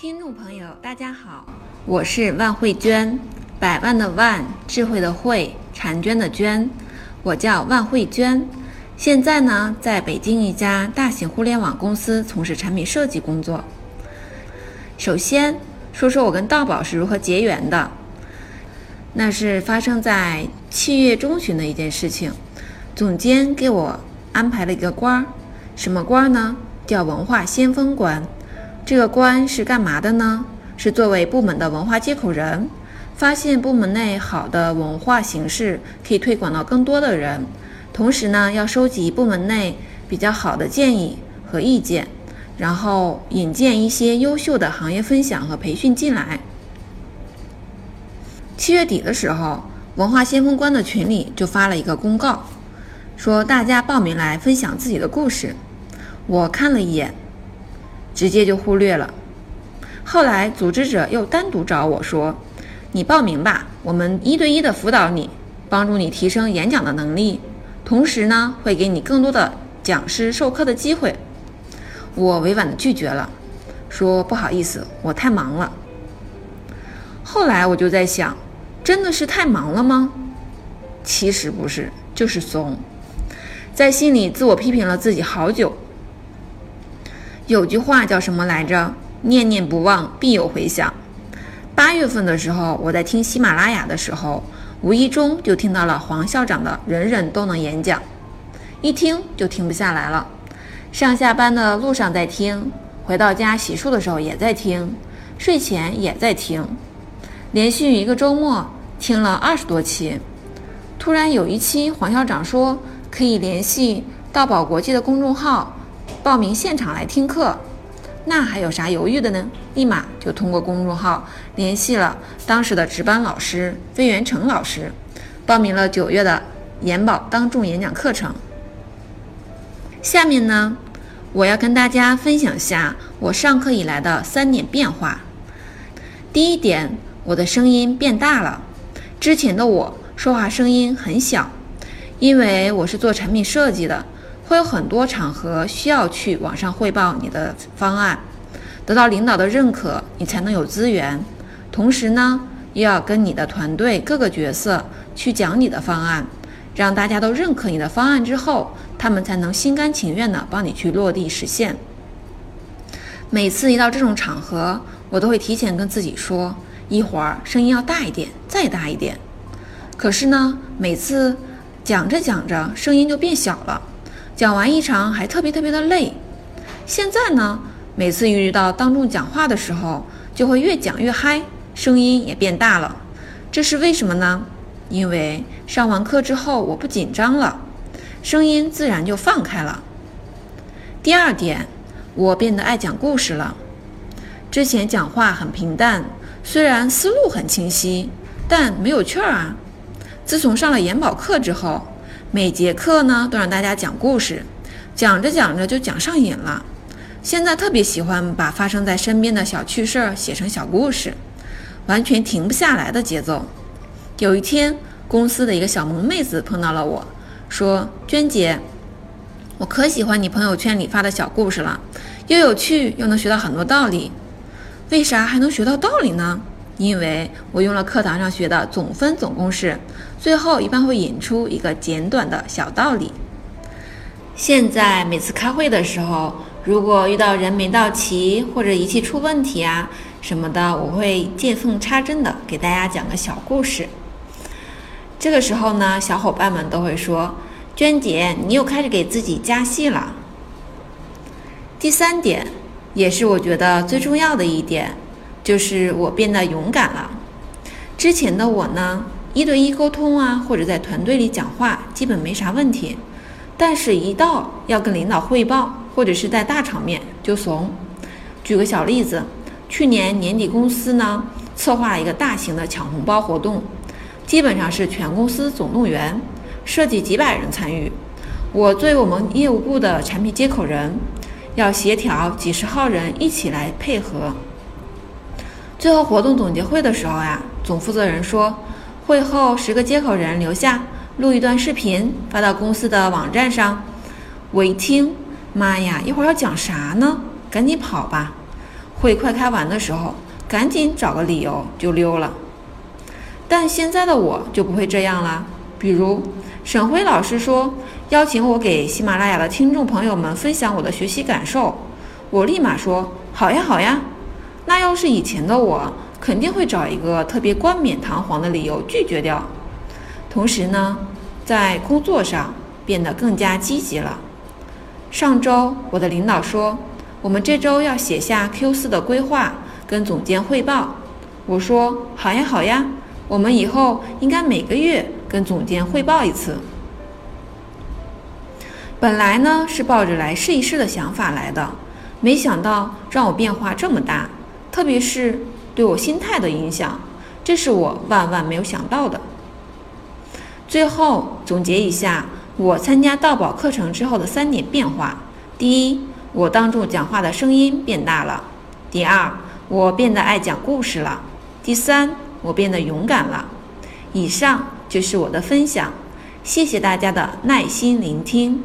听众朋友，大家好，我是万慧娟，百万的万，智慧的慧，婵娟的娟，我叫万慧娟。现在呢，在北京一家大型互联网公司从事产品设计工作。首先说说我跟道宝是如何结缘的，那是发生在七月中旬的一件事情。总监给我安排了一个官儿，什么官儿呢？叫文化先锋官。这个官是干嘛的呢？是作为部门的文化接口人，发现部门内好的文化形式可以推广到更多的人，同时呢，要收集部门内比较好的建议和意见，然后引荐一些优秀的行业分享和培训进来。七月底的时候，文化先锋官的群里就发了一个公告，说大家报名来分享自己的故事。我看了一眼。直接就忽略了。后来组织者又单独找我说：“你报名吧，我们一对一的辅导你，帮助你提升演讲的能力，同时呢，会给你更多的讲师授课的机会。”我委婉的拒绝了，说：“不好意思，我太忙了。”后来我就在想，真的是太忙了吗？其实不是，就是怂，在心里自我批评了自己好久。有句话叫什么来着？念念不忘，必有回响。八月份的时候，我在听喜马拉雅的时候，无意中就听到了黄校长的“人人都能演讲”，一听就停不下来了。上下班的路上在听，回到家洗漱的时候也在听，睡前也在听，连续一个周末听了二十多期。突然有一期黄校长说可以联系道宝国际的公众号。报名现场来听课，那还有啥犹豫的呢？立马就通过公众号联系了当时的值班老师魏元成老师，报名了九月的研保当众演讲课程。下面呢，我要跟大家分享下我上课以来的三点变化。第一点，我的声音变大了。之前的我说话声音很小，因为我是做产品设计的。会有很多场合需要去网上汇报你的方案，得到领导的认可，你才能有资源。同时呢，又要跟你的团队各个角色去讲你的方案，让大家都认可你的方案之后，他们才能心甘情愿的帮你去落地实现。每次一到这种场合，我都会提前跟自己说，一会儿声音要大一点，再大一点。可是呢，每次讲着讲着，声音就变小了。讲完一场还特别特别的累，现在呢，每次遇到当众讲话的时候，就会越讲越嗨，声音也变大了。这是为什么呢？因为上完课之后我不紧张了，声音自然就放开了。第二点，我变得爱讲故事了。之前讲话很平淡，虽然思路很清晰，但没有趣儿啊。自从上了研保课之后。每节课呢都让大家讲故事，讲着讲着就讲上瘾了。现在特别喜欢把发生在身边的小趣事儿写成小故事，完全停不下来的节奏。有一天，公司的一个小萌妹子碰到了我，说：“娟姐，我可喜欢你朋友圈里发的小故事了，又有趣又能学到很多道理。为啥还能学到道理呢？”因为我用了课堂上学的总分总公式，最后一般会引出一个简短的小道理。现在每次开会的时候，如果遇到人没到齐或者仪器出问题啊什么的，我会见缝插针的给大家讲个小故事。这个时候呢，小伙伴们都会说：“娟姐，你又开始给自己加戏了。”第三点，也是我觉得最重要的一点。就是我变得勇敢了。之前的我呢，一对一沟通啊，或者在团队里讲话，基本没啥问题。但是，一到要跟领导汇报，或者是在大场面，就怂。举个小例子，去年年底公司呢策划了一个大型的抢红包活动，基本上是全公司总动员，设计几百人参与。我作为我们业务部的产品接口人，要协调几十号人一起来配合。最后活动总结会的时候呀，总负责人说，会后十个接口人留下录一段视频发到公司的网站上。我一听，妈呀，一会儿要讲啥呢？赶紧跑吧！会快开完的时候，赶紧找个理由就溜了。但现在的我就不会这样啦。比如沈辉老师说邀请我给喜马拉雅的听众朋友们分享我的学习感受，我立马说好呀好呀。那要是以前的我，肯定会找一个特别冠冕堂皇的理由拒绝掉。同时呢，在工作上变得更加积极了。上周我的领导说，我们这周要写下 Q 四的规划，跟总监汇报。我说好呀好呀，我们以后应该每个月跟总监汇报一次。本来呢是抱着来试一试的想法来的，没想到让我变化这么大，特别是对我心态的影响，这是我万万没有想到的。最后总结一下。我参加盗宝课程之后的三点变化：第一，我当众讲话的声音变大了；第二，我变得爱讲故事了；第三，我变得勇敢了。以上就是我的分享，谢谢大家的耐心聆听。